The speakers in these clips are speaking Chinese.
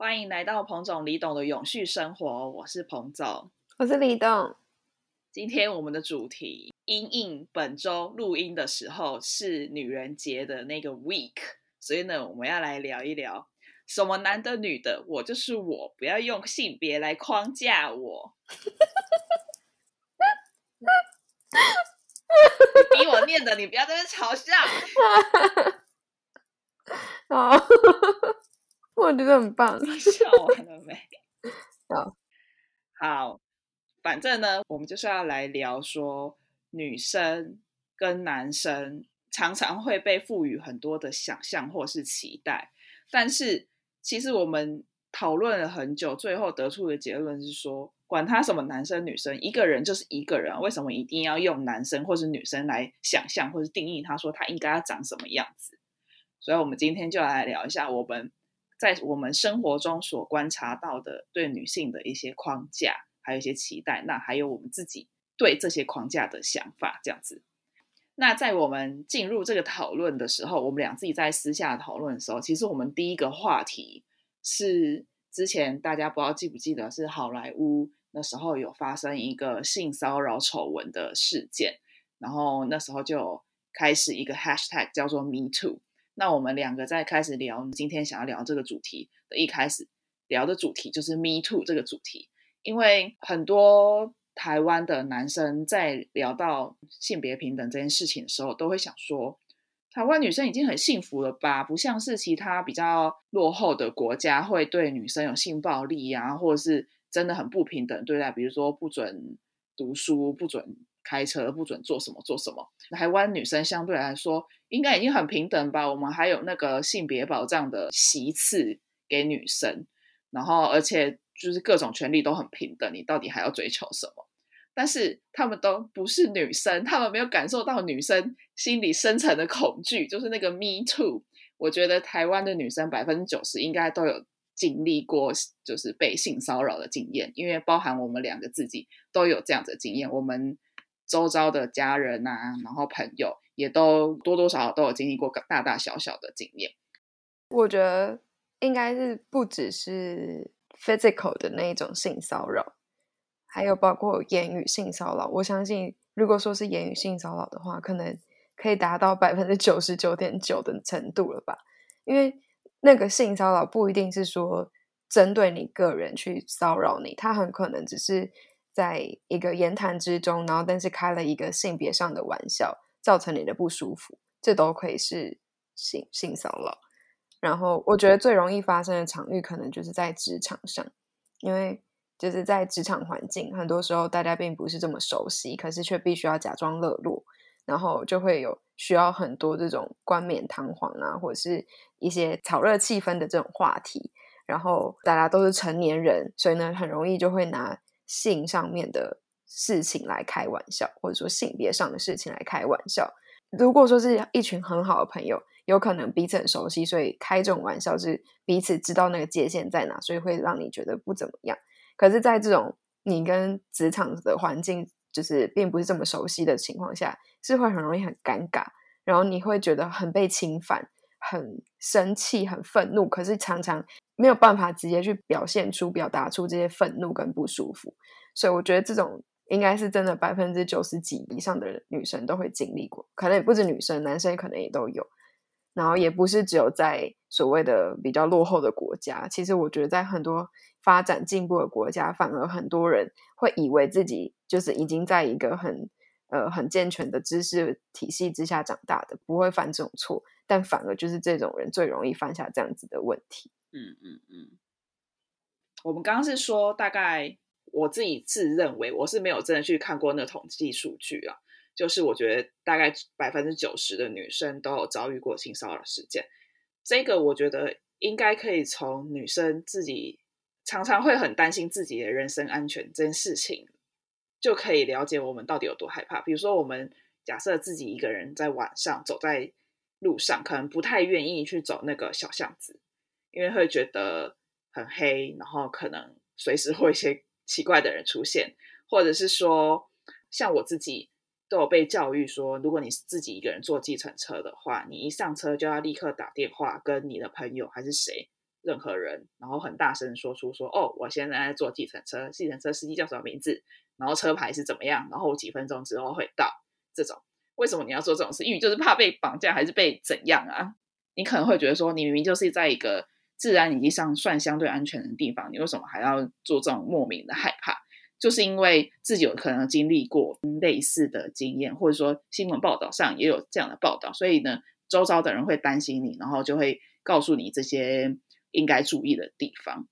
欢迎来到彭总李董的永续生活，我是彭总，我是李董。今天我们的主题，因应本周录音的时候是女人节的那个 week，所以呢，我们要来聊一聊什么男的女的，我就是我，不要用性别来框架我。你逼我念的，你不要在这嘲笑。好，我觉得很棒。笑完了没？好，好，反正呢，我们就是要来聊说，女生跟男生常常会被赋予很多的想象或是期待，但是其实我们讨论了很久，最后得出的结论是说。管他什么男生女生，一个人就是一个人，为什么一定要用男生或是女生来想象或是定义？他说他应该要长什么样子？所以，我们今天就来聊一下我们在我们生活中所观察到的对女性的一些框架，还有一些期待，那还有我们自己对这些框架的想法，这样子。那在我们进入这个讨论的时候，我们俩自己在私下讨论的时候，其实我们第一个话题是之前大家不知道记不记得是好莱坞。那时候有发生一个性骚扰丑闻的事件，然后那时候就开始一个 hashtag 叫做 Me Too。那我们两个在开始聊今天想要聊这个主题的一开始聊的主题就是 Me Too 这个主题，因为很多台湾的男生在聊到性别平等这件事情的时候，都会想说，台湾女生已经很幸福了吧？不像是其他比较落后的国家会对女生有性暴力啊，或者是。真的很不平等对待，比如说不准读书、不准开车、不准做什么做什么。台湾女生相对来说应该已经很平等吧？我们还有那个性别保障的席次给女生，然后而且就是各种权利都很平等，你到底还要追求什么？但是他们都不是女生，他们没有感受到女生心里深层的恐惧，就是那个 Me Too。我觉得台湾的女生百分之九十应该都有。经历过就是被性骚扰的经验，因为包含我们两个自己都有这样的经验，我们周遭的家人啊，然后朋友也都多多少少都有经历过大大小小的经验。我觉得应该是不只是 physical 的那一种性骚扰，还有包括言语性骚扰。我相信，如果说是言语性骚扰的话，可能可以达到百分之九十九点九的程度了吧，因为。那个性骚扰不一定是说针对你个人去骚扰你，他很可能只是在一个言谈之中，然后但是开了一个性别上的玩笑，造成你的不舒服，这都可以是性性骚扰。然后我觉得最容易发生的场域，可能就是在职场上，因为就是在职场环境，很多时候大家并不是这么熟悉，可是却必须要假装热络。然后就会有需要很多这种冠冕堂皇啊，或者是一些炒热气氛的这种话题。然后大家都是成年人，所以呢，很容易就会拿性上面的事情来开玩笑，或者说性别上的事情来开玩笑。如果说是一群很好的朋友，有可能彼此很熟悉，所以开这种玩笑是彼此知道那个界限在哪，所以会让你觉得不怎么样。可是，在这种你跟职场的环境，就是并不是这么熟悉的情况下，是会很容易很尴尬，然后你会觉得很被侵犯、很生气、很愤怒，可是常常没有办法直接去表现出、表达出这些愤怒跟不舒服。所以我觉得这种应该是真的百分之九十几以上的女生都会经历过，可能也不止女生，男生可能也都有。然后也不是只有在所谓的比较落后的国家，其实我觉得在很多。发展进步的国家，反而很多人会以为自己就是已经在一个很呃很健全的知识体系之下长大的，不会犯这种错。但反而就是这种人最容易犯下这样子的问题。嗯嗯嗯。我们刚刚是说，大概我自己自认为我是没有真的去看过那统计数据啊，就是我觉得大概百分之九十的女生都有遭遇过性骚扰事件。这个我觉得应该可以从女生自己。常常会很担心自己的人身安全这件事情，就可以了解我们到底有多害怕。比如说，我们假设自己一个人在晚上走在路上，可能不太愿意去走那个小巷子，因为会觉得很黑，然后可能随时会一些奇怪的人出现，或者是说，像我自己都有被教育说，如果你自己一个人坐计程车的话，你一上车就要立刻打电话跟你的朋友还是谁。任何人，然后很大声说出说哦，我现在在坐计程车，计程车司机叫什么名字，然后车牌是怎么样，然后几分钟之后会到。这种为什么你要做这种事？因为就是怕被绑架，还是被怎样啊？你可能会觉得说，你明明就是在一个自然已经上算相对安全的地方，你为什么还要做这种莫名的害怕？就是因为自己有可能经历过类似的经验，或者说新闻报道上也有这样的报道，所以呢，周遭的人会担心你，然后就会告诉你这些应该注意的地方。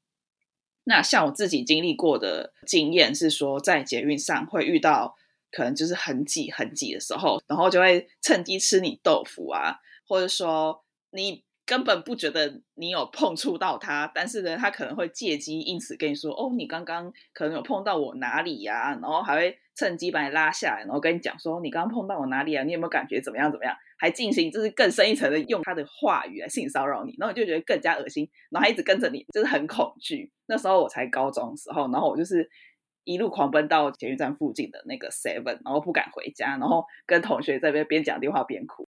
那像我自己经历过的经验是说，在捷运上会遇到可能就是很挤很挤的时候，然后就会趁机吃你豆腐啊，或者说你。根本不觉得你有碰触到他，但是呢，他可能会借机因此跟你说：“哦，你刚刚可能有碰到我哪里呀？”然后还会趁机把你拉下来，然后跟你讲说：“你刚刚碰到我哪里啊？你有没有感觉怎么样怎么样？”还进行就是更深一层的用他的话语来性骚扰你，然后你就觉得更加恶心，然后他一直跟着你，就是很恐惧。那时候我才高中时候，然后我就是一路狂奔到捷运站附近的那个 Seven，然后不敢回家，然后跟同学在边边讲电话边哭。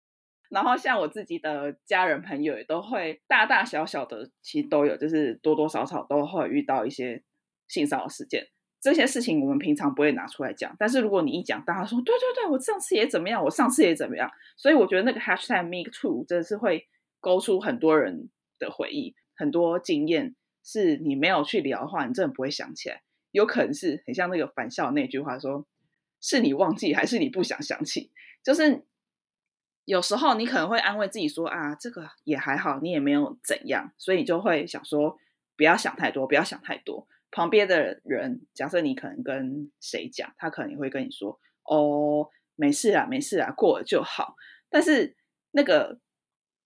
然后像我自己的家人朋友也都会大大小小的，其实都有，就是多多少少都会遇到一些性骚扰事件。这些事情我们平常不会拿出来讲，但是如果你一讲，大家说对对对，我上次也怎么样，我上次也怎么样。所以我觉得那个 hashtag me too 真的是会勾出很多人的回忆，很多经验是你没有去聊的话，你真的不会想起来。有可能是很像那个返校那句话说，是你忘记还是你不想想起？就是。有时候你可能会安慰自己说啊，这个也还好，你也没有怎样，所以你就会想说不要想太多，不要想太多。旁边的人，假设你可能跟谁讲，他可能也会跟你说哦，没事啊，没事啊，过了就好。但是那个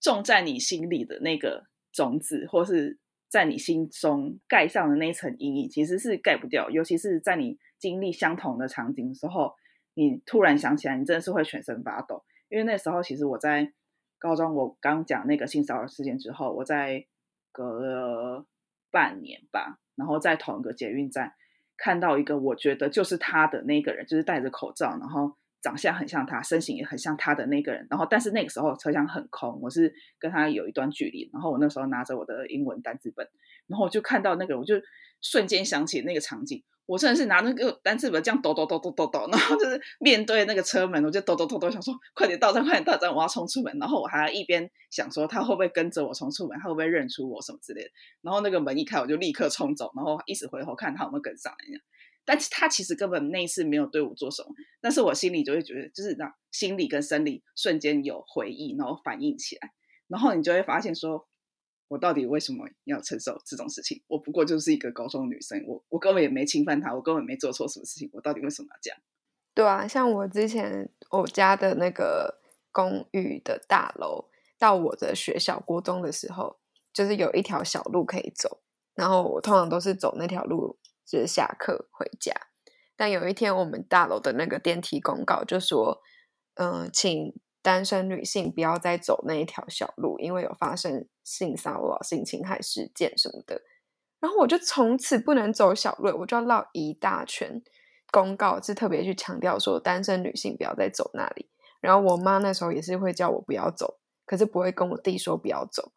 种在你心里的那个种子，或是在你心中盖上的那一层阴影，其实是盖不掉。尤其是在你经历相同的场景的时候，你突然想起来，你真的是会全身发抖。因为那时候其实我在高中，我刚讲那个性骚扰事件之后，我在隔了半年吧，然后在同一个捷运站看到一个我觉得就是他的那个人，就是戴着口罩，然后长相很像他，身形也很像他的那个人。然后但是那个时候车厢很空，我是跟他有一段距离，然后我那时候拿着我的英文单词本，然后我就看到那个，我就瞬间想起那个场景。我真的是拿那个单词本这样抖抖抖抖抖抖，然后就是面对那个车门，我就抖抖抖抖，想说快点到站，快点到站，我要冲出门。然后我还要一边想说他会不会跟着我冲出门，他会不会认出我什么之类的。然后那个门一开，我就立刻冲走，然后一直回头看他有没有跟上来。但是他其实根本那一次没有对我做什么，但是我心里就会觉得，就是让心理跟生理瞬间有回忆，然后反应起来，然后你就会发现说。我到底为什么要承受这种事情？我不过就是一个高中女生，我我根本也没侵犯他，我根本没做错什么事情，我到底为什么要这样？对啊，像我之前我家的那个公寓的大楼到我的学校国中的时候，就是有一条小路可以走，然后我通常都是走那条路，就是下课回家。但有一天，我们大楼的那个电梯公告就说，嗯，请。单身女性不要再走那一条小路，因为有发生性骚扰、性侵害事件什么的。然后我就从此不能走小路，我就要绕一大圈。公告是特别去强调说，单身女性不要再走那里。然后我妈那时候也是会叫我不要走，可是不会跟我弟说不要走，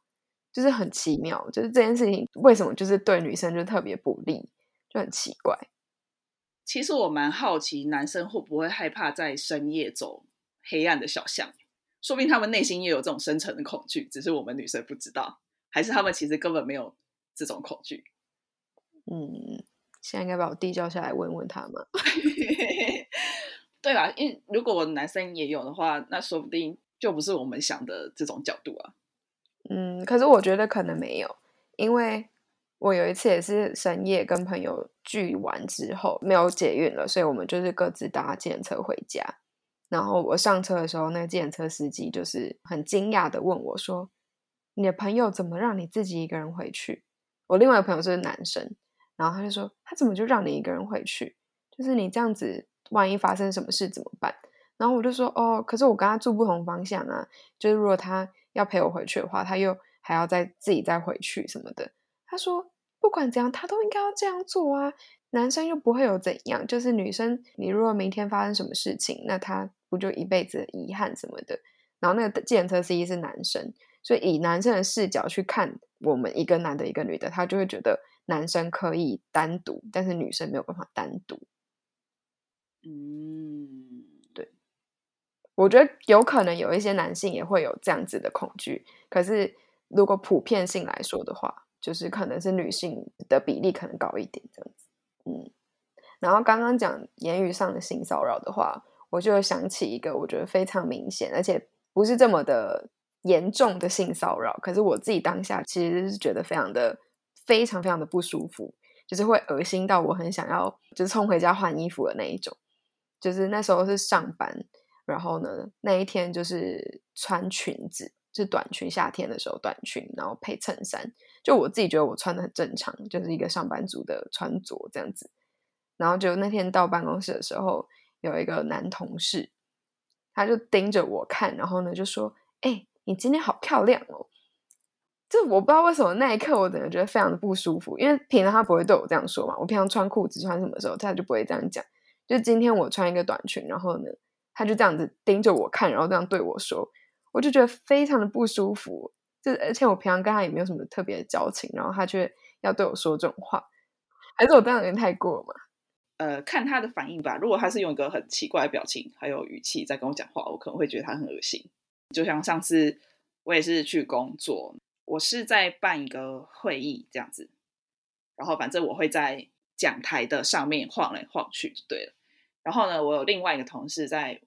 就是很奇妙。就是这件事情为什么就是对女生就特别不利，就很奇怪。其实我蛮好奇，男生会不会害怕在深夜走？黑暗的小巷，说不定他们内心也有这种深层的恐惧，只是我们女生不知道，还是他们其实根本没有这种恐惧。嗯，现在应该把我弟叫下来问问他们。对啦，因如果我男生也有的话，那说不定就不是我们想的这种角度啊。嗯，可是我觉得可能没有，因为我有一次也是深夜跟朋友聚完之后没有捷运了，所以我们就是各自搭电车回家。然后我上车的时候，那个计车司机就是很惊讶的问我说：“你的朋友怎么让你自己一个人回去？”我另外一个朋友是男生，然后他就说：“他怎么就让你一个人回去？就是你这样子，万一发生什么事怎么办？”然后我就说：“哦，可是我跟他住不同方向啊，就是如果他要陪我回去的话，他又还要再自己再回去什么的。”他说：“不管怎样，他都应该要这样做啊。”男生又不会有怎样，就是女生，你如果明天发生什么事情，那他不就一辈子的遗憾什么的。然后那个计程车司机是男生，所以以男生的视角去看我们一个男的，一个女的，他就会觉得男生可以单独，但是女生没有办法单独。嗯，对，我觉得有可能有一些男性也会有这样子的恐惧，可是如果普遍性来说的话，就是可能是女性的比例可能高一点这样子。嗯，然后刚刚讲言语上的性骚扰的话，我就想起一个我觉得非常明显，而且不是这么的严重的性骚扰，可是我自己当下其实是觉得非常的非常非常的不舒服，就是会恶心到我很想要就是冲回家换衣服的那一种。就是那时候是上班，然后呢，那一天就是穿裙子，是短裙，夏天的时候短裙，然后配衬衫。就我自己觉得我穿的很正常，就是一个上班族的穿着这样子。然后就那天到办公室的时候，有一个男同事，他就盯着我看，然后呢就说：“哎，你今天好漂亮哦。”就我不知道为什么那一刻我整个觉得非常的不舒服，因为平常他不会对我这样说嘛。我平常穿裤子穿什么时候，他就不会这样讲。就今天我穿一个短裙，然后呢，他就这样子盯着我看，然后这样对我说，我就觉得非常的不舒服。就而且我平常跟他也没有什么特别的交情，然后他却要对我说这种话，还是我这样有点太过了嘛？呃，看他的反应吧。如果他是用一个很奇怪的表情还有语气在跟我讲话，我可能会觉得他很恶心。就像上次我也是去工作，我是在办一个会议这样子，然后反正我会在讲台的上面晃来晃去就对了。然后呢，我有另外一个同事在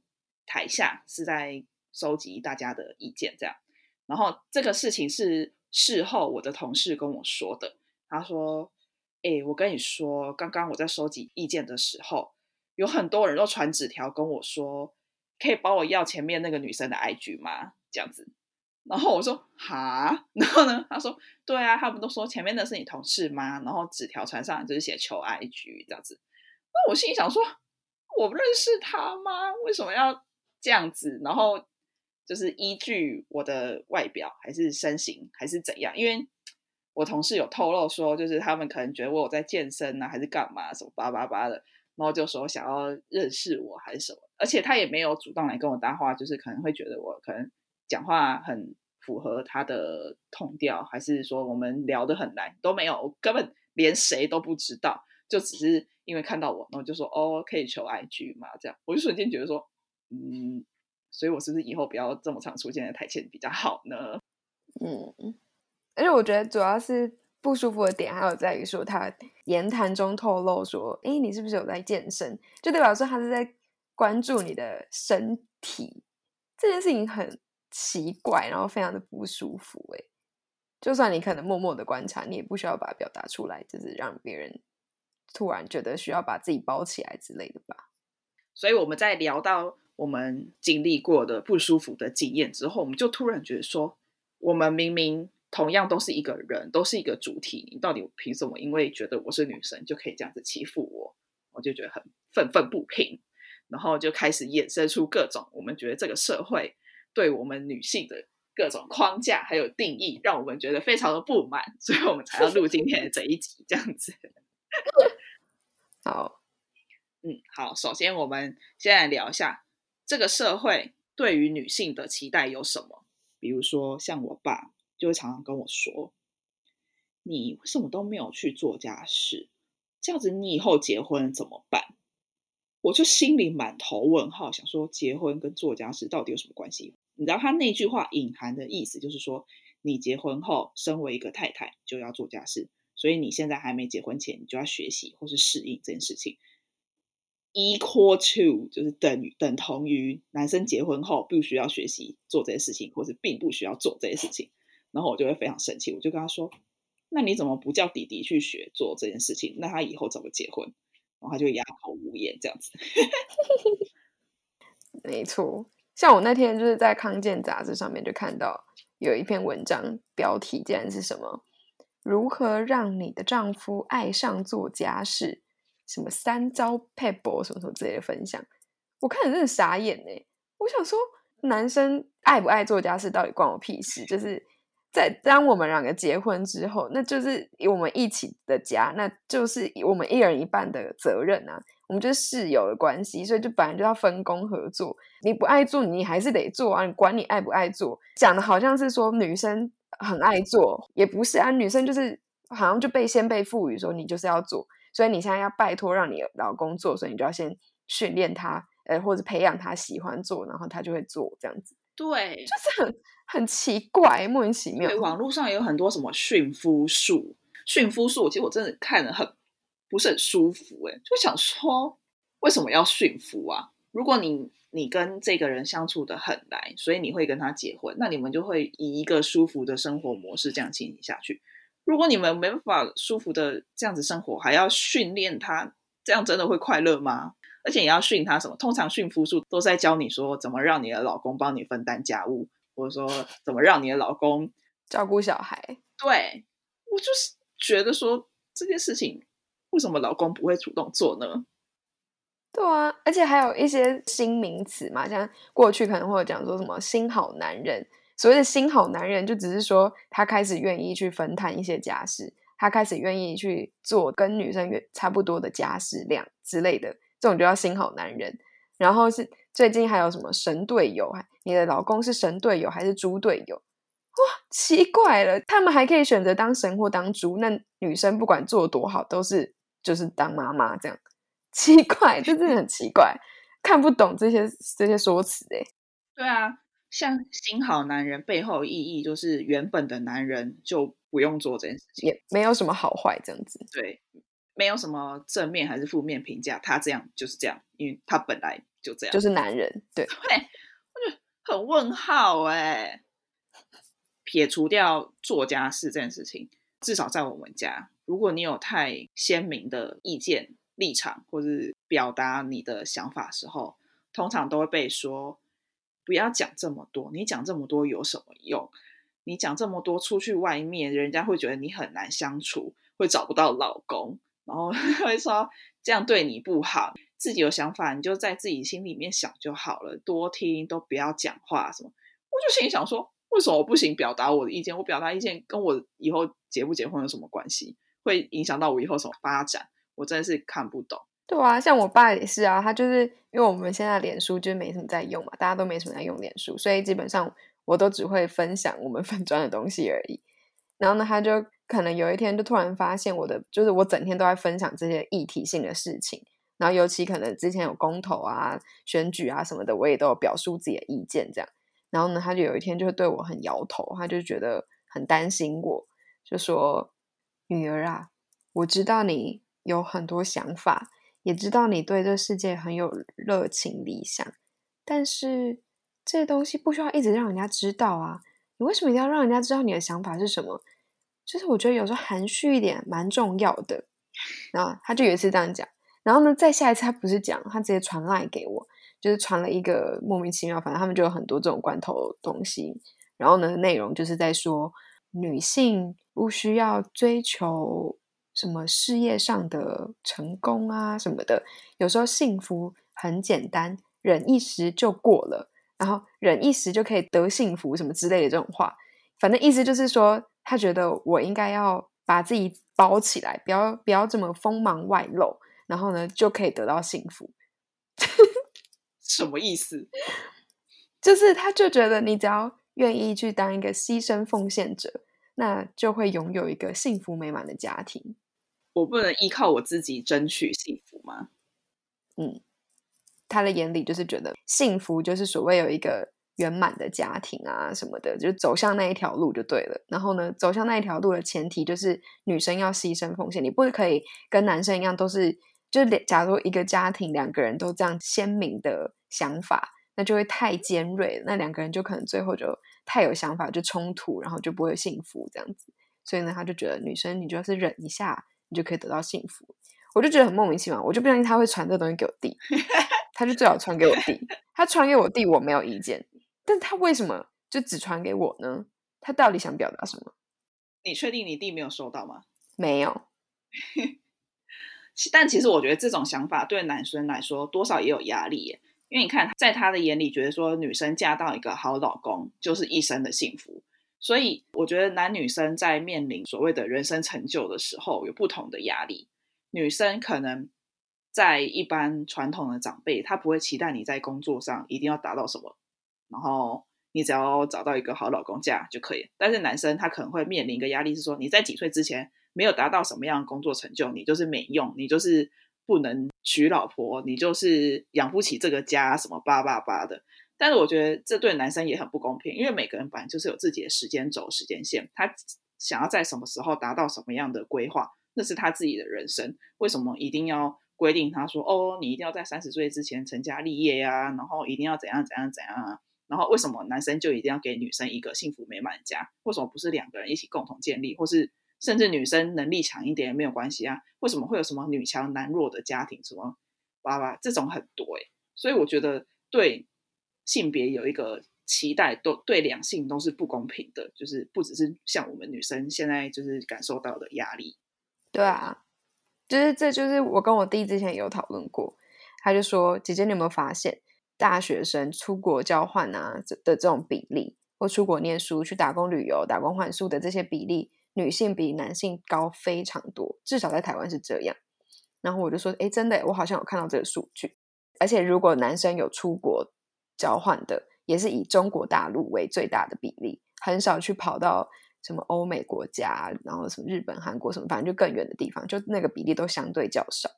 台下是在收集大家的意见，这样。然后这个事情是事后我的同事跟我说的，他说：“哎，我跟你说，刚刚我在收集意见的时候，有很多人都传纸条跟我说，可以帮我要前面那个女生的 IG 吗？这样子。”然后我说：“哈。”然后呢，他说：“对啊，他们都说前面的是你同事吗？然后纸条传上就是写求 IG 这样子。”那我心里想说。我不认识他吗？为什么要这样子？然后就是依据我的外表，还是身形，还是怎样？因为我同事有透露说，就是他们可能觉得我有在健身啊，还是干嘛什么叭叭叭的，然后就说想要认识我还是什么。而且他也没有主动来跟我搭话，就是可能会觉得我可能讲话很符合他的痛调，还是说我们聊得很来都没有，我根本连谁都不知道，就只是。因为看到我，然后就说哦，可以求 IG 嘛？这样我就瞬间觉得说，嗯，所以我是不是以后不要这么常出现在台前比较好呢？嗯，而且我觉得主要是不舒服的点还有在于说，他言谈中透露说，哎，你是不是有在健身？就代表说他是在关注你的身体，这件事情很奇怪，然后非常的不舒服。哎，就算你可能默默的观察，你也不需要把它表达出来，就是让别人。突然觉得需要把自己包起来之类的吧，所以我们在聊到我们经历过的不舒服的经验之后，我们就突然觉得说，我们明明同样都是一个人，都是一个主体，你到底凭什么？因为觉得我是女生就可以这样子欺负我？我就觉得很愤愤不平，然后就开始衍生出各种我们觉得这个社会对我们女性的各种框架还有定义，让我们觉得非常的不满，所以我们才要录今天的这一集这样子。好，嗯，好。首先，我们先来聊一下这个社会对于女性的期待有什么。比如说，像我爸就会常常跟我说：“你为什么都没有去做家事？这样子，你以后结婚怎么办？”我就心里满头问号，想说结婚跟做家事到底有什么关系？你知道他那句话隐含的意思就是说，你结婚后身为一个太太就要做家事。所以你现在还没结婚前，你就要学习或是适应这件事情。Equal to 就是等于等同于男生结婚后不需要学习做这些事情，或是并不需要做这些事情。然后我就会非常生气，我就跟他说：“那你怎么不叫弟弟去学做这件事情？那他以后怎么结婚？”然后他就哑口无言这样子。没错，像我那天就是在康健杂志上面就看到有一篇文章，标题竟然是什么？如何让你的丈夫爱上做家事？什么三招 pebble 什么什么之类的分享，我看了真的傻眼呢。我想说，男生爱不爱做家事到底关我屁事？就是在当我们两个结婚之后，那就是我们一起的家，那就是我们一人一半的责任啊。我们就是室友的关系，所以就本来就要分工合作。你不爱做，你还是得做啊，你管你爱不爱做。讲的好像是说女生很爱做，也不是啊，女生就是好像就被先被赋予说你就是要做，所以你现在要拜托让你老公做，所以你就要先训练他，呃，或者培养他喜欢做，然后他就会做这样子。对，就是很很奇怪，莫名其妙。对，网络上也有很多什么驯夫术，驯夫术，其实我真的看了很。不是很舒服哎，就想说为什么要驯服啊？如果你你跟这个人相处的很来，所以你会跟他结婚，那你们就会以一个舒服的生活模式这样进行下去。如果你们没办法舒服的这样子生活，还要训练他，这样真的会快乐吗？而且也要训他什么？通常驯服术都在教你说怎么让你的老公帮你分担家务，或者说怎么让你的老公照顾小孩。对我就是觉得说这件事情。为什么老公不会主动做呢？对啊，而且还有一些新名词嘛，像过去可能会有讲说什么“新好男人”。所谓的新好男人，就只是说他开始愿意去分摊一些家事，他开始愿意去做跟女生差不多的家事量之类的，这种就叫新好男人。然后是最近还有什么神队友？你的老公是神队友还是猪队友？哇，奇怪了，他们还可以选择当神或当猪，那女生不管做多好都是。就是当妈妈这样，奇怪，就真的很奇怪，看不懂这些这些说辞哎。对啊，像新好男人背后意义就是原本的男人就不用做这件事情，也没有什么好坏这样子。对，没有什么正面还是负面评价，他这样就是这样，因为他本来就这样，就是男人。对，对，我觉得很问号哎。撇除掉做家事这件事情，至少在我们家。如果你有太鲜明的意见立场，或是表达你的想法时候，通常都会被说不要讲这么多。你讲这么多有什么用？你讲这么多出去外面，人家会觉得你很难相处，会找不到老公，然后 会说这样对你不好。自己有想法，你就在自己心里面想就好了，多听都不要讲话什么。我就心里想说，为什么我不行表达我的意见？我表达意见跟我以后结不结婚有什么关系？会影响到我以后什么发展？我真的是看不懂。对啊，像我爸也是啊，他就是因为我们现在脸书就没什么在用嘛，大家都没什么在用脸书，所以基本上我都只会分享我们粉砖的东西而已。然后呢，他就可能有一天就突然发现我的，就是我整天都在分享这些议题性的事情，然后尤其可能之前有公投啊、选举啊什么的，我也都有表述自己的意见这样。然后呢，他就有一天就会对我很摇头，他就觉得很担心我，就说。女儿啊，我知道你有很多想法，也知道你对这世界很有热情理想，但是这些东西不需要一直让人家知道啊。你为什么一定要让人家知道你的想法是什么？就是我觉得有时候含蓄一点蛮重要的。然后他就有一次这样讲，然后呢，再下一次他不是讲，他直接传赖给我，就是传了一个莫名其妙，反正他们就有很多这种罐头东西。然后呢，内容就是在说女性。不需要追求什么事业上的成功啊什么的，有时候幸福很简单，忍一时就过了，然后忍一时就可以得幸福什么之类的这种话，反正意思就是说，他觉得我应该要把自己包起来，不要不要这么锋芒外露，然后呢就可以得到幸福。什么意思？就是他就觉得你只要愿意去当一个牺牲奉献者。那就会拥有一个幸福美满的家庭。我不能依靠我自己争取幸福吗？嗯，他的眼里就是觉得幸福就是所谓有一个圆满的家庭啊什么的，就走向那一条路就对了。然后呢，走向那一条路的前提就是女生要牺牲奉献，你不可以跟男生一样都是，就是假如一个家庭两个人都这样鲜明的想法，那就会太尖锐，那两个人就可能最后就。太有想法就冲突，然后就不会幸福这样子。所以呢，他就觉得女生你就是忍一下，你就可以得到幸福。我就觉得很莫名其妙，我就不相信他会传这东西给我弟，他就最好传给我弟。他传给我弟，我没有意见，但他为什么就只传给我呢？他到底想表达什么？你确定你弟没有收到吗？没有。但其实我觉得这种想法对男生来说多少也有压力耶。因为你看，在他的眼里，觉得说女生嫁到一个好老公就是一生的幸福，所以我觉得男女生在面临所谓的人生成就的时候，有不同的压力。女生可能在一般传统的长辈，他不会期待你在工作上一定要达到什么，然后你只要找到一个好老公嫁就可以。但是男生他可能会面临一个压力，是说你在几岁之前没有达到什么样的工作成就，你就是没用，你就是不能娶老婆，你就是养不起这个家，什么八八八的。但是我觉得这对男生也很不公平，因为每个人本来就是有自己的时间轴、时间线，他想要在什么时候达到什么样的规划，那是他自己的人生。为什么一定要规定他说哦，你一定要在三十岁之前成家立业呀？然后一定要怎样怎样怎样啊？然后为什么男生就一定要给女生一个幸福美满的家？为什么不是两个人一起共同建立，或是甚至女生能力强一点也没有关系啊？为什么会有什么女强男弱的家庭？什么爸爸这种很多哎，所以我觉得对。性别有一个期待，都对两性都是不公平的，就是不只是像我们女生现在就是感受到的压力。对啊，就是这就是我跟我弟之前有讨论过，他就说：“姐姐，你有没有发现大学生出国交换啊的这种比例，或出国念书、去打工旅游、打工换宿的这些比例，女性比男性高非常多，至少在台湾是这样。”然后我就说：“哎，真的，我好像有看到这个数据，而且如果男生有出国。”交换的也是以中国大陆为最大的比例，很少去跑到什么欧美国家，然后什么日本、韩国什么，反正就更远的地方，就那个比例都相对较少。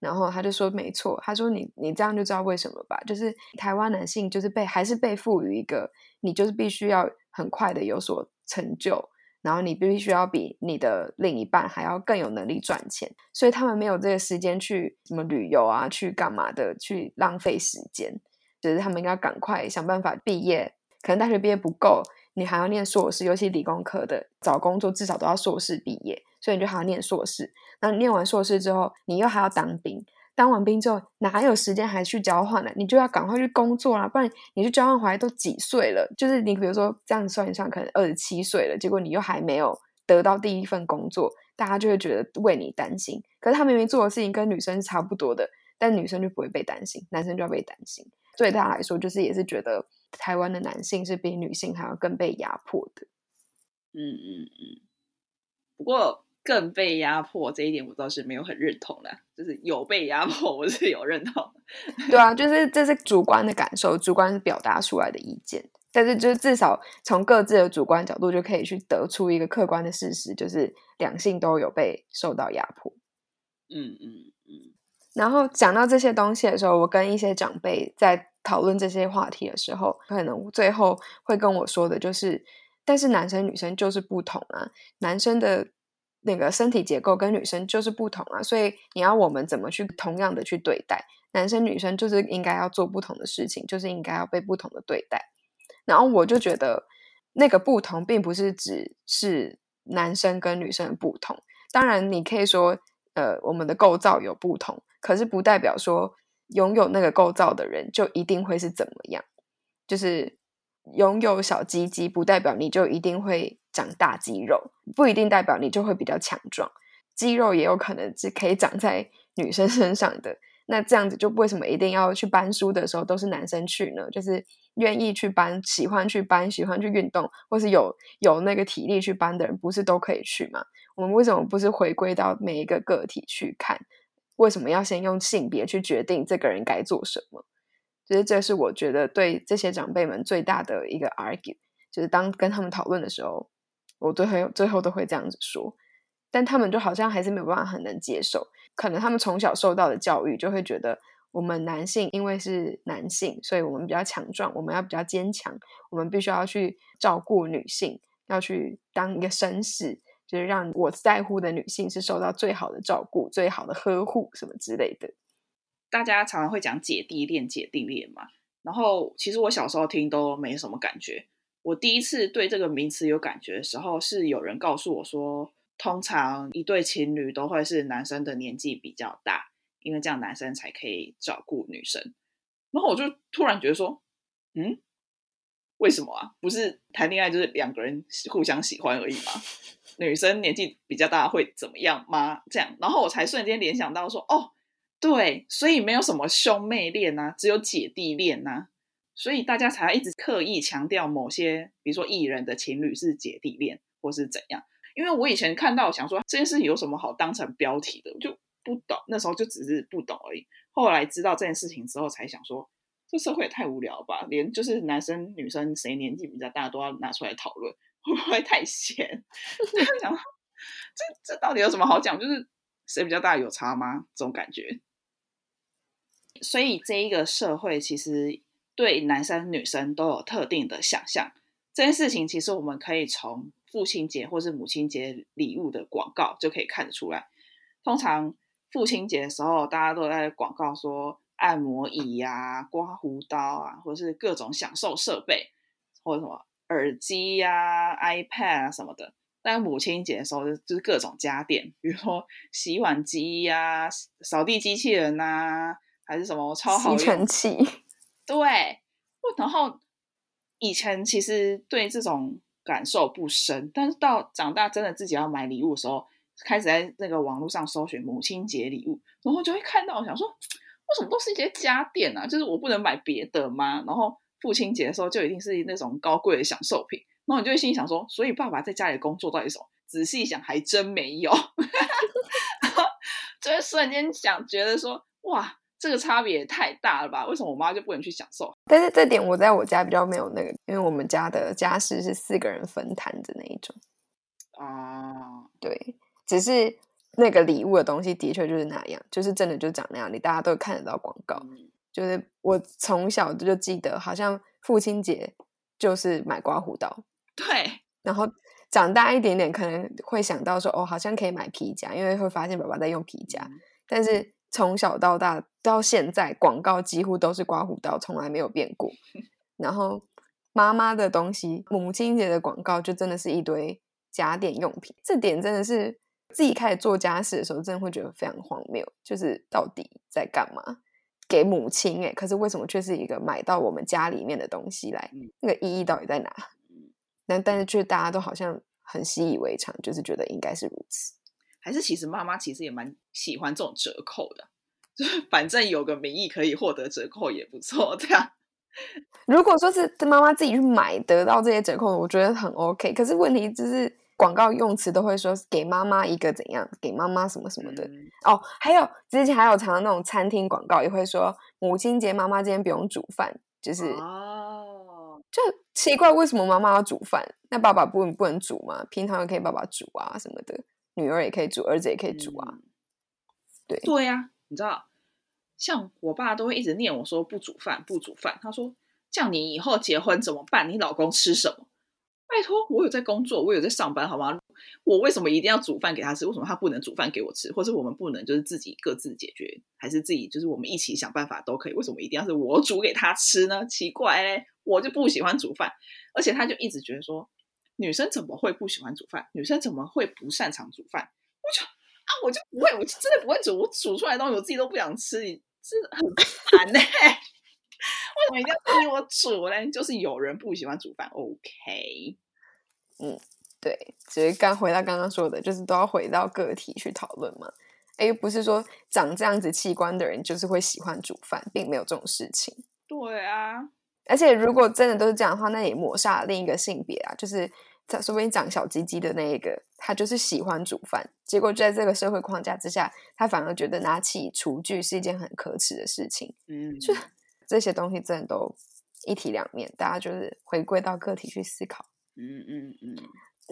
然后他就说：“没错，他说你你这样就知道为什么吧？就是台湾男性就是被还是被赋予一个，你就是必须要很快的有所成就，然后你必须要比你的另一半还要更有能力赚钱，所以他们没有这个时间去什么旅游啊，去干嘛的，去浪费时间。”就是他们应该赶快想办法毕业，可能大学毕业不够，你还要念硕士，尤其理工科的找工作至少都要硕士毕业，所以你就还要念硕士。那念完硕士之后，你又还要当兵，当完兵之后哪有时间还去交换呢？你就要赶快去工作啦，不然你去交换回来都几岁了？就是你比如说这样算一算，可能二十七岁了，结果你又还没有得到第一份工作，大家就会觉得为你担心。可是他明明做的事情跟女生是差不多的，但女生就不会被担心，男生就要被担心。对他来说，就是也是觉得台湾的男性是比女性还要更被压迫的。嗯嗯嗯。不过更被压迫这一点，我倒是没有很认同的。就是有被压迫，我是有认同。对啊，就是这是主观的感受，主观表达出来的意见。但是，就是至少从各自的主观角度，就可以去得出一个客观的事实，就是两性都有被受到压迫。嗯嗯嗯。然后讲到这些东西的时候，我跟一些长辈在讨论这些话题的时候，可能最后会跟我说的就是：但是男生女生就是不同啊，男生的那个身体结构跟女生就是不同啊，所以你要我们怎么去同样的去对待男生女生，就是应该要做不同的事情，就是应该要被不同的对待。然后我就觉得那个不同，并不是只是男生跟女生的不同，当然你可以说，呃，我们的构造有不同。可是不代表说拥有那个构造的人就一定会是怎么样，就是拥有小鸡鸡不代表你就一定会长大肌肉，不一定代表你就会比较强壮，肌肉也有可能是可以长在女生身上的。那这样子就为什么一定要去搬书的时候都是男生去呢？就是愿意去搬、喜欢去搬、喜欢去运动，或是有有那个体力去搬的人，不是都可以去吗？我们为什么不是回归到每一个个体去看？为什么要先用性别去决定这个人该做什么？其实这是我觉得对这些长辈们最大的一个 argue，就是当跟他们讨论的时候，我最后最后都会这样子说，但他们就好像还是没有办法很能接受。可能他们从小受到的教育就会觉得，我们男性因为是男性，所以我们比较强壮，我们要比较坚强，我们必须要去照顾女性，要去当一个绅士。就是让我在乎的女性是受到最好的照顾、最好的呵护，什么之类的。大家常常会讲姐弟恋、姐弟恋嘛。然后其实我小时候听都没什么感觉。我第一次对这个名词有感觉的时候，是有人告诉我说，通常一对情侣都会是男生的年纪比较大，因为这样男生才可以照顾女生。然后我就突然觉得说，嗯，为什么啊？不是谈恋爱就是两个人互相喜欢而已吗？女生年纪比较大会怎么样吗？这样，然后我才瞬间联想到说，哦，对，所以没有什么兄妹恋呐，只有姐弟恋呐，所以大家才要一直刻意强调某些，比如说艺人的情侣是姐弟恋或是怎样。因为我以前看到想说这件事情有什么好当成标题的，就不懂，那时候就只是不懂而已。后来知道这件事情之后，才想说，这社会也太无聊吧？连就是男生女生谁年纪比较大都要拿出来讨论，会不会太闲？想这这到底有什么好讲？就是谁比较大有差吗？这种感觉。所以这一个社会其实对男生女生都有特定的想象。这件事情其实我们可以从父亲节或是母亲节礼物的广告就可以看得出来。通常父亲节的时候，大家都在广告说按摩椅呀、刮胡刀啊，或者是各种享受设备，或者什么耳机呀、iPad 啊什么的。但母亲节的时候，就是各种家电，比如说洗碗机呀、扫地机器人呐，还是什么超好吸尘器。对，然后。以前其实对这种感受不深，但是到长大真的自己要买礼物的时候，开始在那个网络上搜寻母亲节礼物，然后就会看到，想说为什么都是一些家电啊？就是我不能买别的吗？然后父亲节的时候就一定是那种高贵的享受品，然后你就会心里想说，所以爸爸在家里工作到底什么？仔细想还真没有，就会瞬间想觉得说，哇。这个差别也太大了吧？为什么我妈就不能去享受？但是这点我在我家比较没有那个，因为我们家的家事是四个人分摊的那一种。啊，对，只是那个礼物的东西的确就是那样，就是真的就长那样，你大家都看得到广告。就是我从小就记得，好像父亲节就是买刮胡刀。对，然后长大一点点，可能会想到说，哦，好像可以买皮夹，因为会发现爸爸在用皮夹，但是。从小到大到现在，广告几乎都是刮胡刀，从来没有变过。然后妈妈的东西，母亲节的广告就真的是一堆家电用品。这点真的是自己开始做家事的时候，真的会觉得非常荒谬。就是到底在干嘛？给母亲哎，可是为什么却是一个买到我们家里面的东西来？那个意义到底在哪？那但是却大家都好像很习以为常，就是觉得应该是如此。还是其实妈妈其实也蛮喜欢这种折扣的，就是 反正有个名义可以获得折扣也不错。这样，如果说是妈妈自己去买得到这些折扣，我觉得很 OK。可是问题就是广告用词都会说给妈妈一个怎样，给妈妈什么什么的哦。还有之前还有常常那种餐厅广告也会说母亲节妈妈今天不用煮饭，就是哦，就奇怪为什么妈妈要煮饭？那爸爸不不能煮吗？平常也可以爸爸煮啊什么的。女儿也可以煮，儿子也可以煮啊。对对呀，你知道，像我爸都会一直念我说不煮饭，不煮饭。他说：“这样你以后结婚怎么办？你老公吃什么？”拜托，我有在工作，我有在上班，好吗？我为什么一定要煮饭给他吃？为什么他不能煮饭给我吃？或是我们不能就是自己各自解决，还是自己就是我们一起想办法都可以？为什么一定要是我煮给他吃呢？奇怪嘞，我就不喜欢煮饭，而且他就一直觉得说。女生怎么会不喜欢煮饭？女生怎么会不擅长煮饭？我就啊，我就不会，我就真的不会煮。我煮出来的东西我自己都不想吃，你真的很烦呢。为什么一定要逼我煮嘞？就是有人不喜欢煮饭，OK？嗯，对。所以刚回到刚刚说的，就是都要回到个体去讨论嘛。哎，不是说长这样子器官的人就是会喜欢煮饭，并没有这种事情。对啊，而且如果真的都是这样的话，那也抹杀了另一个性别啊，就是。他说不定长小鸡鸡的那一个，他就是喜欢煮饭，结果在这个社会框架之下，他反而觉得拿起厨具是一件很可耻的事情。嗯，就 这些东西真的都一体两面，大家就是回归到个体去思考。嗯嗯嗯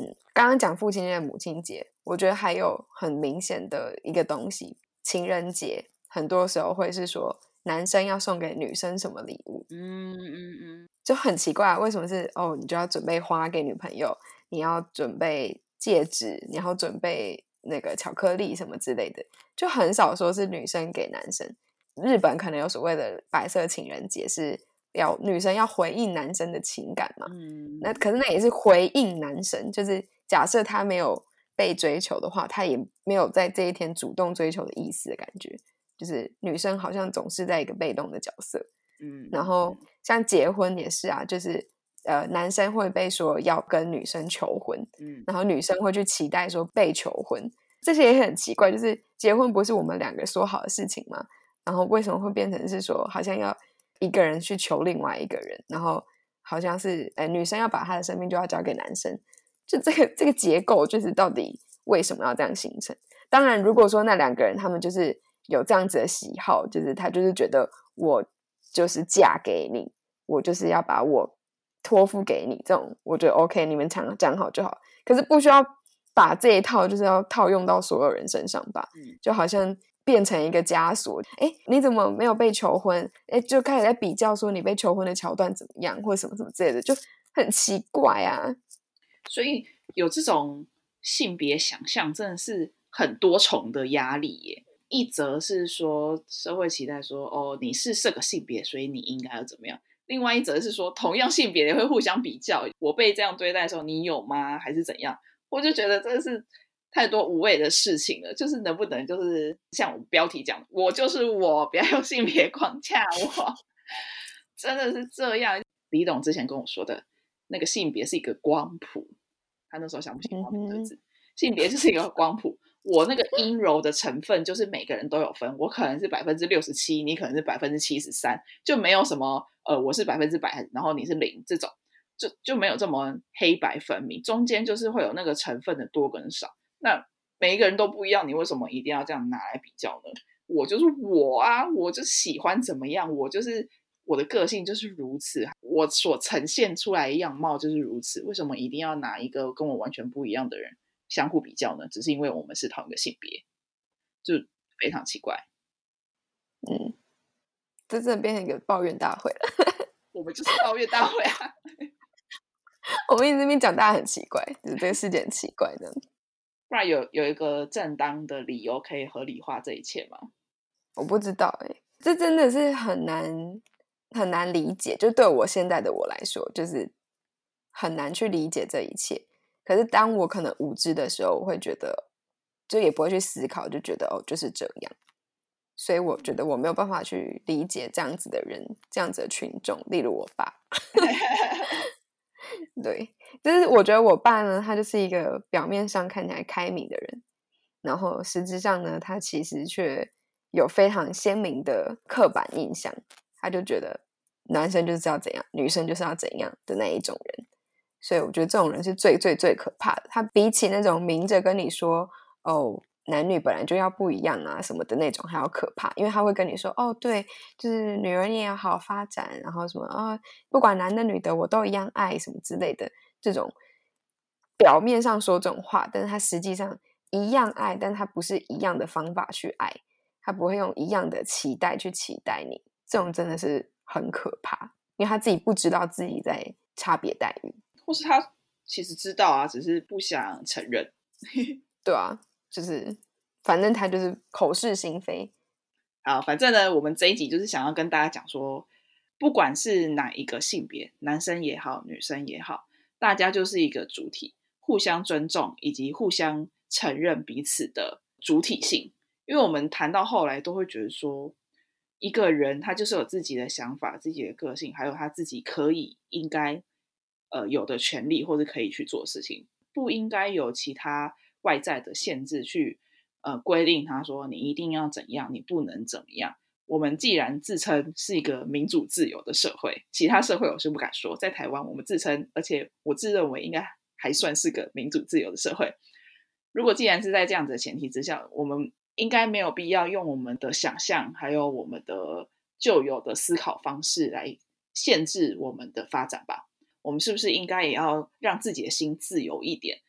嗯。刚刚讲父亲节、母亲节，我觉得还有很明显的一个东西，情人节，很多时候会是说男生要送给女生什么礼物。嗯嗯嗯。就很奇怪，为什么是哦？你就要准备花给女朋友，你要准备戒指，你要准备那个巧克力什么之类的，就很少说是女生给男生。日本可能有所谓的白色情人节，是要女生要回应男生的情感嘛？嗯，那可是那也是回应男生，就是假设他没有被追求的话，他也没有在这一天主动追求的意思的感觉，就是女生好像总是在一个被动的角色。嗯，然后像结婚也是啊，就是呃，男生会被说要跟女生求婚，嗯，然后女生会去期待说被求婚，这些也很奇怪，就是结婚不是我们两个说好的事情吗？然后为什么会变成是说好像要一个人去求另外一个人，然后好像是呃女生要把她的生命就要交给男生，就这个这个结构就是到底为什么要这样形成？当然，如果说那两个人他们就是有这样子的喜好，就是他就是觉得我就是嫁给你，我就是要把我托付给你，这种我觉得 OK，你们讲讲好就好。可是不需要把这一套就是要套用到所有人身上吧？就好像变成一个枷锁。哎，你怎么没有被求婚？哎，就开始在比较说你被求婚的桥段怎么样，或者什么什么之类的，就很奇怪啊。所以有这种性别想象，真的是很多重的压力耶。一则是说社会期待说，哦，你是这个性别，所以你应该要怎么样；另外一则是说，同样性别也会互相比较，我被这样对待的时候，你有吗？还是怎样？我就觉得真的是太多无谓的事情了。就是能不能就是像我标题讲，我就是我，不要用性别框架我。真的是这样。李董之前跟我说的。那个性别是一个光谱，他那时候想不起光谱的字，性别就是一个光谱。我那个阴柔的成分就是每个人都有分，我可能是百分之六十七，你可能是百分之七十三，就没有什么呃，我是百分之百，然后你是零这种，就就没有这么黑白分明，中间就是会有那个成分的多跟少。那每一个人都不一样，你为什么一定要这样拿来比较呢？我就是我啊，我就喜欢怎么样，我就是。我的个性就是如此，我所呈现出来样貌就是如此。为什么一定要拿一个跟我完全不一样的人相互比较呢？只是因为我们是同一个性别，就非常奇怪。嗯，这真的变成一个抱怨大会了。我们就是抱怨大会啊！我们这边讲大家很奇怪，就是这个事件很奇怪的。不然有有一个正当的理由可以合理化这一切吗？我不知道哎，这真的是很难。很难理解，就对我现在的我来说，就是很难去理解这一切。可是当我可能无知的时候，我会觉得，就也不会去思考，就觉得哦，就是这样。所以我觉得我没有办法去理解这样子的人，这样子的群众，例如我爸。对，就是我觉得我爸呢，他就是一个表面上看起来开明的人，然后实质上呢，他其实却有非常鲜明的刻板印象。他就觉得男生就是要怎样，女生就是要怎样的那一种人，所以我觉得这种人是最最最可怕的。他比起那种明着跟你说“哦，男女本来就要不一样啊”什么的那种还要可怕，因为他会跟你说“哦，对，就是女人也要好好发展，然后什么啊，不管男的女的我都一样爱什么之类的”这种表面上说这种话，但是他实际上一样爱，但他不是一样的方法去爱，他不会用一样的期待去期待你。这种真的是很可怕，因为他自己不知道自己在差别待遇，或是他其实知道啊，只是不想承认。对啊，就是反正他就是口是心非。好，反正呢，我们这一集就是想要跟大家讲说，不管是哪一个性别，男生也好，女生也好，大家就是一个主体，互相尊重以及互相承认彼此的主体性。因为我们谈到后来都会觉得说。一个人他就是有自己的想法、自己的个性，还有他自己可以应该呃有的权利或者可以去做事情，不应该有其他外在的限制去呃规定他说你一定要怎样，你不能怎么样。我们既然自称是一个民主自由的社会，其他社会我是不敢说，在台湾我们自称，而且我自认为应该还算是个民主自由的社会。如果既然是在这样子的前提之下，我们。应该没有必要用我们的想象，还有我们的旧有的思考方式来限制我们的发展吧。我们是不是应该也要让自己的心自由一点、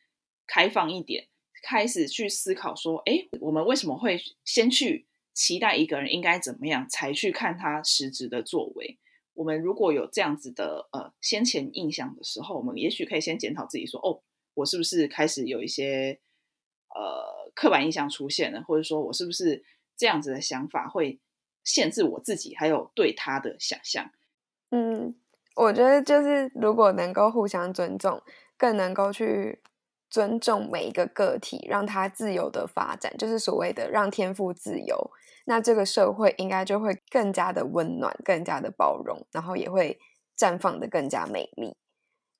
开放一点，开始去思考说：哎，我们为什么会先去期待一个人应该怎么样，才去看他实质的作为？我们如果有这样子的呃先前印象的时候，我们也许可以先检讨自己说：哦，我是不是开始有一些呃。刻板印象出现了，或者说我是不是这样子的想法会限制我自己，还有对他的想象？嗯，我觉得就是如果能够互相尊重，更能够去尊重每一个个体，让他自由的发展，就是所谓的让天赋自由，那这个社会应该就会更加的温暖，更加的包容，然后也会绽放的更加美丽。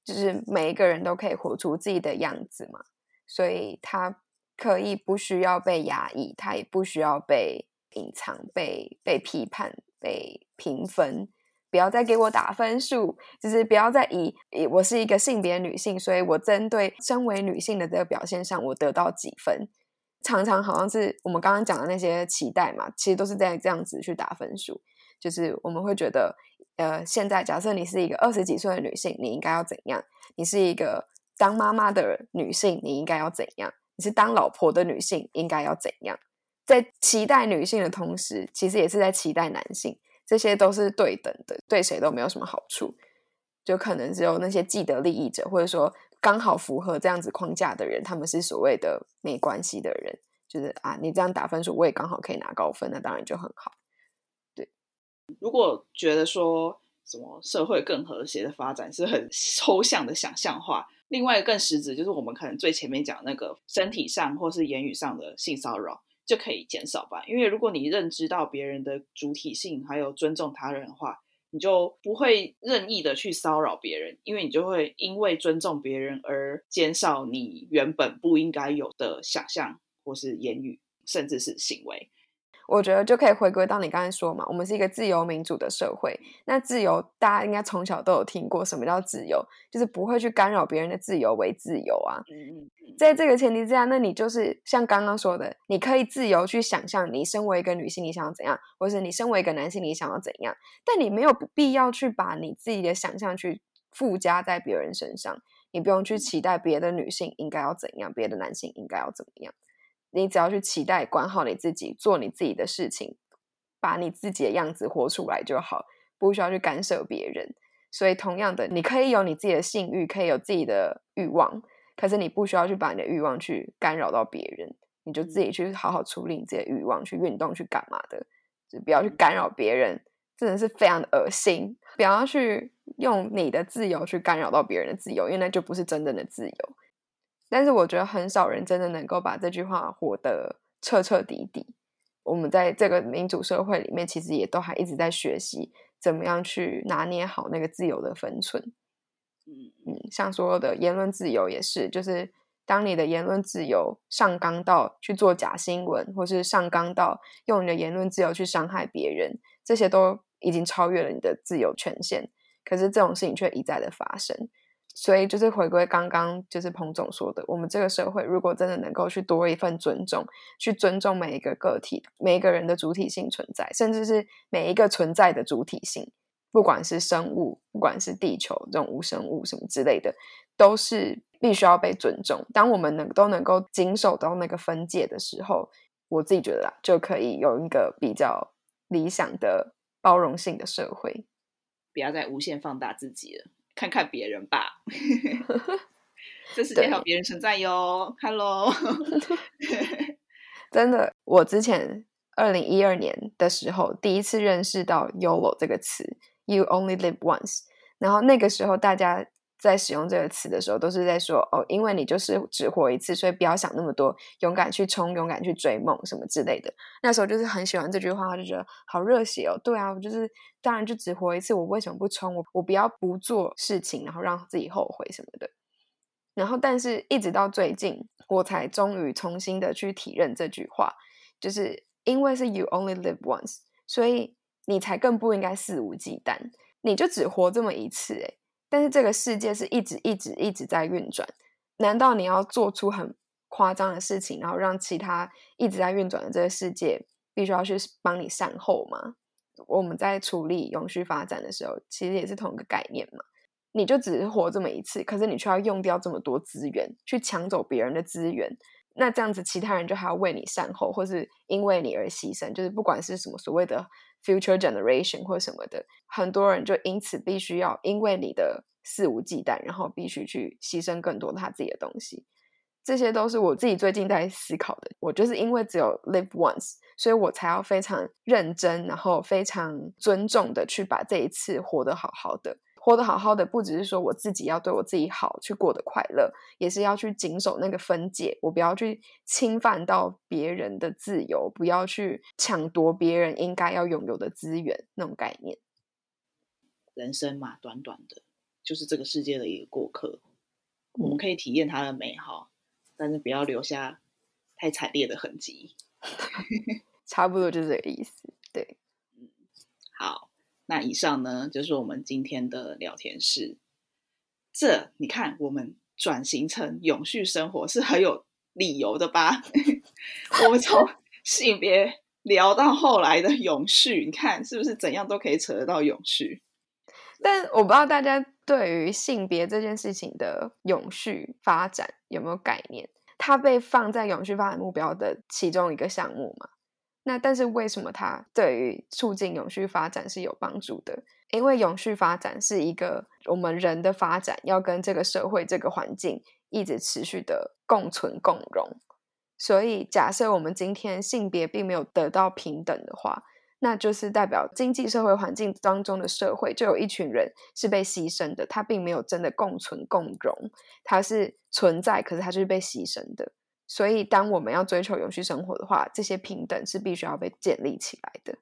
就是每一个人都可以活出自己的样子嘛，所以他。可以不需要被压抑，他也不需要被隐藏、被被批判、被评分。不要再给我打分数，就是不要再以以我是一个性别女性，所以我针对身为女性的这个表现上，我得到几分。常常好像是我们刚刚讲的那些期待嘛，其实都是在这样子去打分数。就是我们会觉得，呃，现在假设你是一个二十几岁的女性，你应该要怎样？你是一个当妈妈的女性，你应该要怎样？你是当老婆的女性，应该要怎样？在期待女性的同时，其实也是在期待男性，这些都是对等的，对谁都没有什么好处。就可能只有那些既得利益者，或者说刚好符合这样子框架的人，他们是所谓的没关系的人。就是啊，你这样打分数，我也刚好可以拿高分，那当然就很好。对如果觉得说什么社会更和谐的发展是很抽象的想象化，另外更实质就是我们可能最前面讲那个身体上或是言语上的性骚扰就可以减少吧。因为如果你认知到别人的主体性，还有尊重他人的话，你就不会任意的去骚扰别人，因为你就会因为尊重别人而减少你原本不应该有的想象或是言语，甚至是行为。我觉得就可以回归到你刚才说嘛，我们是一个自由民主的社会。那自由，大家应该从小都有听过，什么叫自由？就是不会去干扰别人的自由为自由啊。在这个前提之下，那你就是像刚刚说的，你可以自由去想象你身为一个女性，你想要怎样，或是你身为一个男性，你想要怎样。但你没有必要去把你自己的想象去附加在别人身上，你不用去期待别的女性应该要怎样，别的男性应该要怎么样。你只要去期待管好你自己，做你自己的事情，把你自己的样子活出来就好，不需要去干涉别人。所以，同样的，你可以有你自己的性欲，可以有自己的欲望，可是你不需要去把你的欲望去干扰到别人。你就自己去好好处理你自己的欲望，去运动，去干嘛的，就不要去干扰别人，真的是非常的恶心。不要去用你的自由去干扰到别人的自由，因为那就不是真正的自由。但是我觉得很少人真的能够把这句话活得彻彻底底。我们在这个民主社会里面，其实也都还一直在学习怎么样去拿捏好那个自由的分寸。嗯嗯，像所有的言论自由也是，就是当你的言论自由上纲到去做假新闻，或是上纲到用你的言论自由去伤害别人，这些都已经超越了你的自由权限。可是这种事情却一再的发生。所以就是回归刚刚就是彭总说的，我们这个社会如果真的能够去多一份尊重，去尊重每一个个体、每一个人的主体性存在，甚至是每一个存在的主体性，不管是生物，不管是地球这种无生物什么之类的，都是必须要被尊重。当我们能都能够谨守到那个分界的时候，我自己觉得啦，就可以有一个比较理想的包容性的社会，不要再无限放大自己了。看看别人吧，这世界还有别人存在哟。Hello，真的，我之前二零一二年的时候第一次认识到 “YOLO” 这个词，“You only live once”，然后那个时候大家。在使用这个词的时候，都是在说哦，因为你就是只活一次，所以不要想那么多，勇敢去冲，勇敢去追梦什么之类的。那时候就是很喜欢这句话，就觉得好热血哦。对啊，我就是当然就只活一次，我为什么不冲？我我不要不做事情，然后让自己后悔什么的。然后，但是一直到最近，我才终于重新的去体认这句话，就是因为是 you only live once，所以你才更不应该肆无忌惮。你就只活这么一次，诶但是这个世界是一直一直一直在运转，难道你要做出很夸张的事情，然后让其他一直在运转的这个世界必须要去帮你善后吗？我们在处理永续发展的时候，其实也是同一个概念嘛。你就只是活这么一次，可是你却要用掉这么多资源，去抢走别人的资源，那这样子其他人就还要为你善后，或是因为你而牺牲，就是不管是什么所谓的。Future generation 或什么的，很多人就因此必须要因为你的肆无忌惮，然后必须去牺牲更多他自己的东西。这些都是我自己最近在思考的。我就是因为只有 live once，所以我才要非常认真，然后非常尊重的去把这一次活得好好的。活得好好的，不只是说我自己要对我自己好，去过得快乐，也是要去谨守那个分界，我不要去侵犯到别人的自由，不要去抢夺别人应该要拥有的资源，那种概念。人生嘛，短短的，就是这个世界的一个过客，我们可以体验它的美好，但是不要留下太惨烈的痕迹。差不多就是这个意思，对，嗯，好。那以上呢，就是我们今天的聊天室。这你看，我们转型成永续生活是很有理由的吧。我们从 性别聊到后来的永续，你看是不是怎样都可以扯得到永续？但我不知道大家对于性别这件事情的永续发展有没有概念？它被放在永续发展目标的其中一个项目嘛？那但是为什么它对于促进永续发展是有帮助的？因为永续发展是一个我们人的发展要跟这个社会、这个环境一直持续的共存共荣。所以假设我们今天性别并没有得到平等的话，那就是代表经济社会环境当中的社会就有一群人是被牺牲的，他并没有真的共存共荣，他是存在，可是他就是被牺牲的。所以，当我们要追求永续生活的话，这些平等是必须要被建立起来的。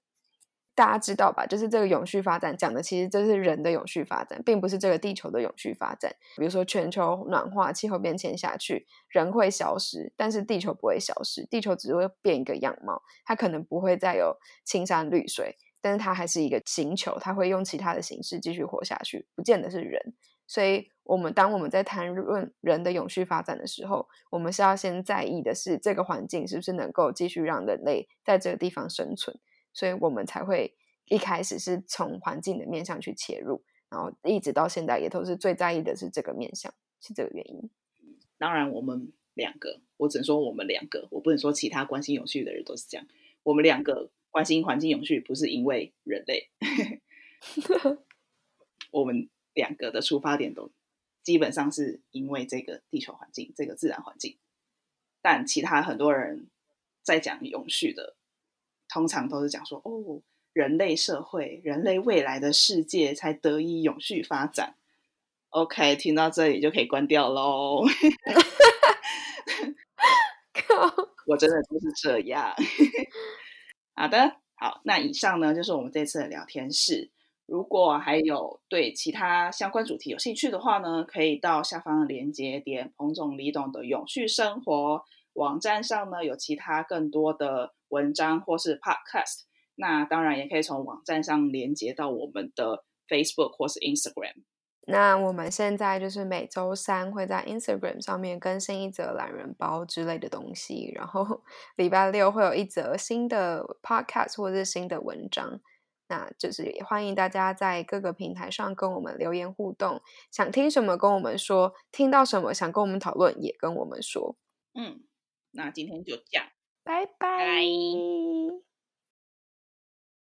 大家知道吧？就是这个永续发展讲的，其实这是人的永续发展，并不是这个地球的永续发展。比如说，全球暖化、气候变迁下去，人会消失，但是地球不会消失，地球只会变一个样貌。它可能不会再有青山绿水，但是它还是一个星球，它会用其他的形式继续活下去，不见得是人。所以，我们当我们在谈论人的永续发展的时候，我们是要先在意的是这个环境是不是能够继续让人类在这个地方生存。所以我们才会一开始是从环境的面向去切入，然后一直到现在也都是最在意的是这个面向，是这个原因。当然，我们两个，我只能说我们两个，我不能说其他关心永续的人都是这样。我们两个关心环境永续，不是因为人类 我们两个的出发点都基本上是因为这个地球环境、这个自然环境。但其他很多人在讲永续的。通常都是讲说哦，人类社会、人类未来的世界才得以永续发展。OK，听到这里就可以关掉喽。我真的就是这样。好的，好，那以上呢就是我们这次的聊天室。如果还有对其他相关主题有兴趣的话呢，可以到下方的连接点彭总李董的永续生活网站上呢，有其他更多的。文章或是 Podcast，那当然也可以从网站上连接到我们的 Facebook 或是 Instagram。那我们现在就是每周三会在 Instagram 上面更新一则懒人包之类的东西，然后 礼拜六会有一则新的 Podcast 或者是新的文章。那就是也欢迎大家在各个平台上跟我们留言互动，想听什么跟我们说，听到什么想跟我们讨论也跟我们说。嗯，那今天就这样。拜拜。